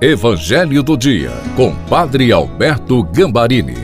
Evangelho do Dia, com Padre Alberto Gambarini.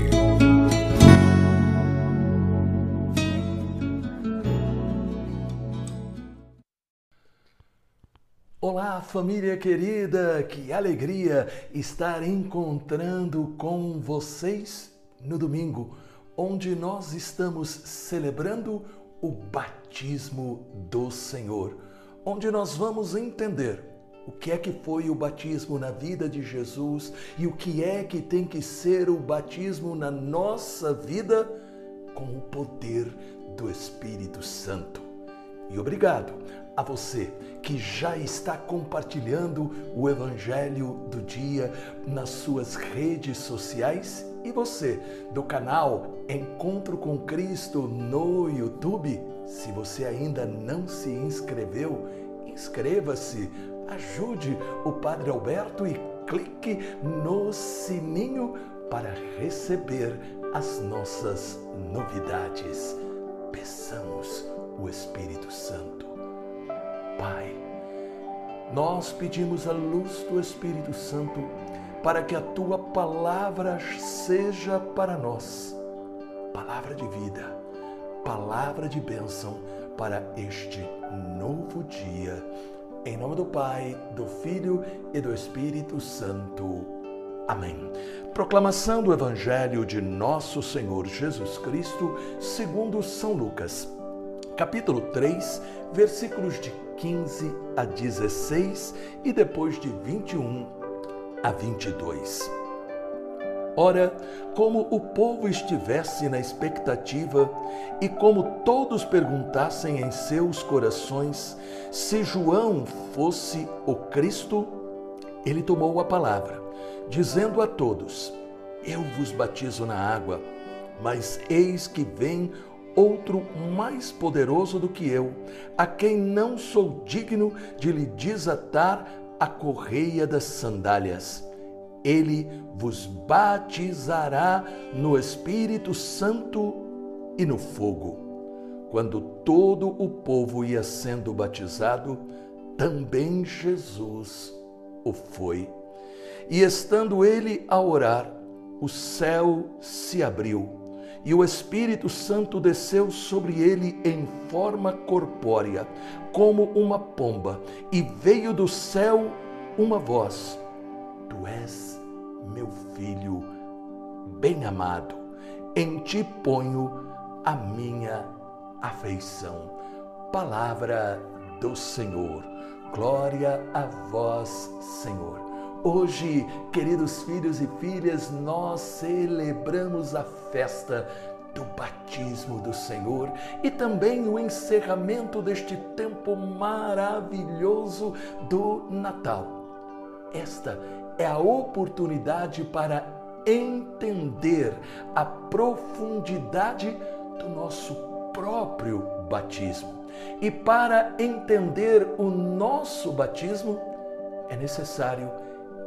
Olá, família querida, que alegria estar encontrando com vocês no domingo, onde nós estamos celebrando o batismo do Senhor, onde nós vamos entender o que é que foi o batismo na vida de Jesus e o que é que tem que ser o batismo na nossa vida com o poder do Espírito Santo. E obrigado a você que já está compartilhando o Evangelho do Dia nas suas redes sociais e você do canal Encontro com Cristo no YouTube. Se você ainda não se inscreveu, inscreva-se, ajude o Padre Alberto e clique no sininho para receber as nossas novidades. Peçamos o Espírito Santo. Pai, nós pedimos a luz do Espírito Santo para que a tua palavra seja para nós palavra de vida, palavra de bênção para este novo dia. Em nome do Pai, do Filho e do Espírito Santo. Amém. Proclamação do Evangelho de Nosso Senhor Jesus Cristo, segundo São Lucas, capítulo 3, versículos de 15 a 16 e depois de 21 a 22. Ora, como o povo estivesse na expectativa e como todos perguntassem em seus corações se João fosse o Cristo, ele tomou a palavra, dizendo a todos: Eu vos batizo na água, mas eis que vem outro mais poderoso do que eu, a quem não sou digno de lhe desatar a correia das sandálias. Ele vos batizará no Espírito Santo e no fogo. Quando todo o povo ia sendo batizado, também Jesus o foi. E estando ele a orar, o céu se abriu e o Espírito Santo desceu sobre ele em forma corpórea, como uma pomba, e veio do céu uma voz: Tu és meu filho bem amado, em ti ponho a minha afeição. Palavra do Senhor. Glória a vós, Senhor. Hoje, queridos filhos e filhas, nós celebramos a festa do batismo do Senhor e também o encerramento deste tempo maravilhoso do Natal. Esta é a oportunidade para entender a profundidade do nosso próprio batismo. E para entender o nosso batismo, é necessário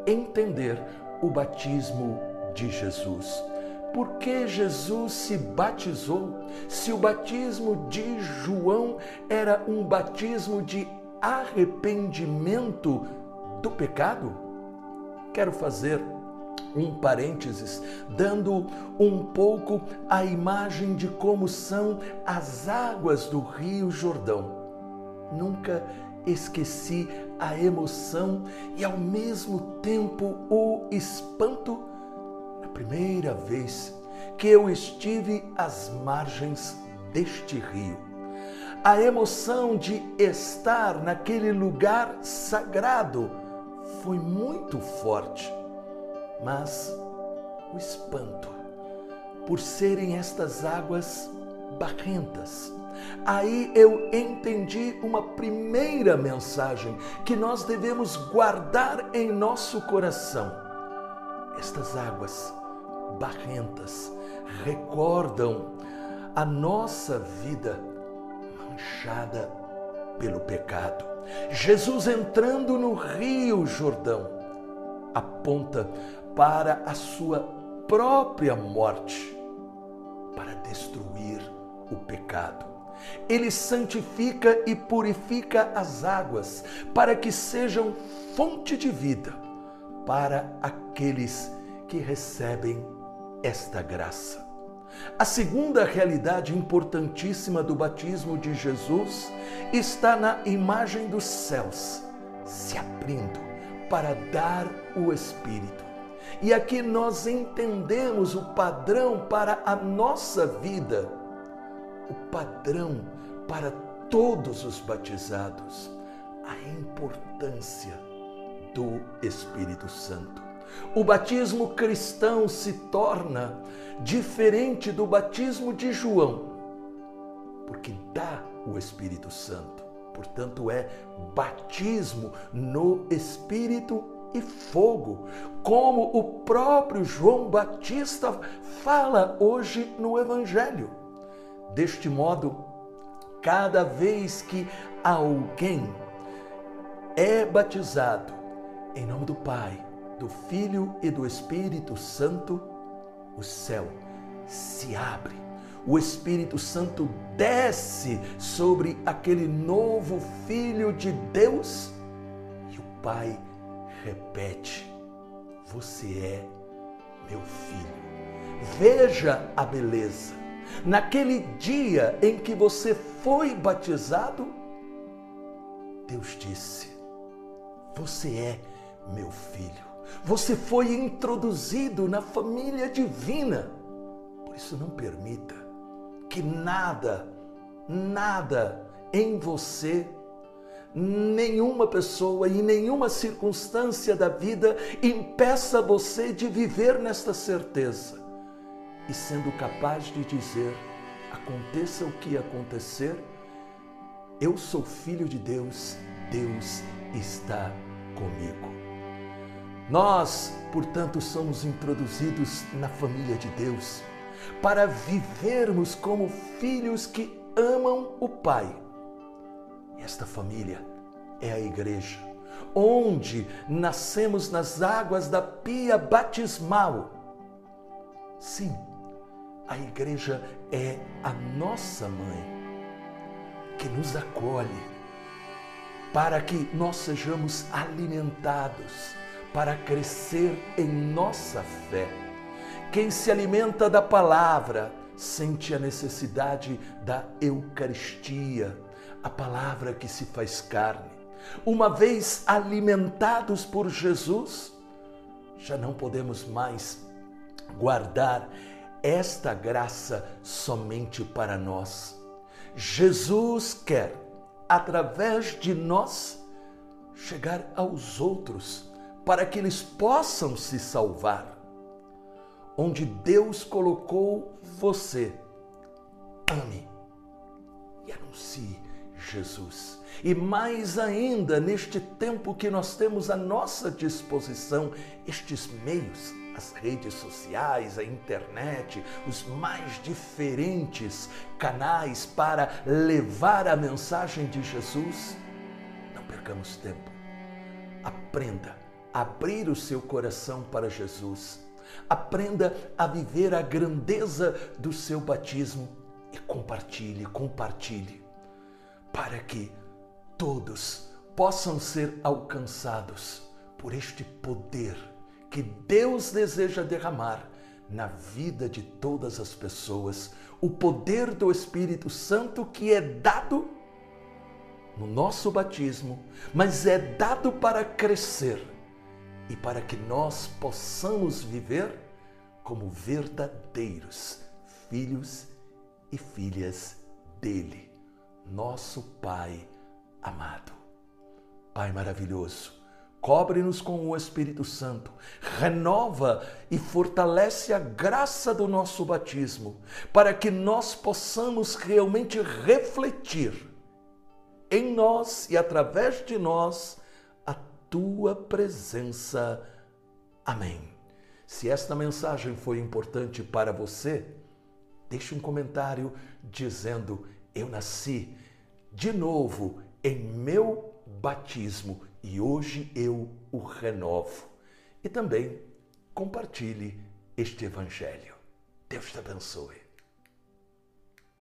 entender o batismo de Jesus. Por que Jesus se batizou? Se o batismo de João era um batismo de arrependimento do pecado? Quero fazer um parênteses, dando um pouco a imagem de como são as águas do Rio Jordão. Nunca esqueci a emoção e ao mesmo tempo o espanto na primeira vez que eu estive às margens deste rio. A emoção de estar naquele lugar sagrado foi muito forte, mas o espanto por serem estas águas barrentas. Aí eu entendi uma primeira mensagem que nós devemos guardar em nosso coração. Estas águas barrentas recordam a nossa vida manchada pelo pecado. Jesus entrando no Rio Jordão aponta para a sua própria morte, para destruir o pecado. Ele santifica e purifica as águas para que sejam fonte de vida, para aqueles que recebem esta graça. A segunda realidade importantíssima do batismo de Jesus está na imagem dos céus se abrindo para dar o Espírito. E aqui nós entendemos o padrão para a nossa vida, o padrão para todos os batizados, a importância do Espírito Santo. O batismo cristão se torna diferente do batismo de João, porque dá o Espírito Santo. Portanto, é batismo no Espírito e fogo, como o próprio João Batista fala hoje no Evangelho. Deste modo, cada vez que alguém é batizado em nome do Pai, do Filho e do Espírito Santo, o céu se abre. O Espírito Santo desce sobre aquele novo Filho de Deus e o Pai repete: Você é meu filho. Veja a beleza. Naquele dia em que você foi batizado, Deus disse: Você é meu filho. Você foi introduzido na família divina. Por isso, não permita que nada, nada em você, nenhuma pessoa e nenhuma circunstância da vida impeça você de viver nesta certeza e sendo capaz de dizer: aconteça o que acontecer, eu sou filho de Deus, Deus está comigo. Nós, portanto, somos introduzidos na família de Deus para vivermos como filhos que amam o Pai. Esta família é a igreja, onde nascemos nas águas da pia batismal. Sim, a igreja é a nossa mãe, que nos acolhe para que nós sejamos alimentados para crescer em nossa fé. Quem se alimenta da palavra sente a necessidade da Eucaristia, a palavra que se faz carne. Uma vez alimentados por Jesus, já não podemos mais guardar esta graça somente para nós. Jesus quer, através de nós, chegar aos outros para que eles possam se salvar. Onde Deus colocou você, ame e anuncie Jesus. E mais ainda, neste tempo que nós temos à nossa disposição, estes meios, as redes sociais, a internet, os mais diferentes canais para levar a mensagem de Jesus, não percamos tempo. Aprenda abrir o seu coração para Jesus. Aprenda a viver a grandeza do seu batismo e compartilhe, compartilhe, para que todos possam ser alcançados por este poder que Deus deseja derramar na vida de todas as pessoas, o poder do Espírito Santo que é dado no nosso batismo, mas é dado para crescer e para que nós possamos viver como verdadeiros filhos e filhas dele, nosso Pai amado. Pai maravilhoso, cobre-nos com o Espírito Santo, renova e fortalece a graça do nosso batismo, para que nós possamos realmente refletir em nós e através de nós tua presença. Amém. Se esta mensagem foi importante para você, deixe um comentário dizendo: Eu nasci de novo em meu batismo e hoje eu o renovo. E também compartilhe este evangelho. Deus te abençoe.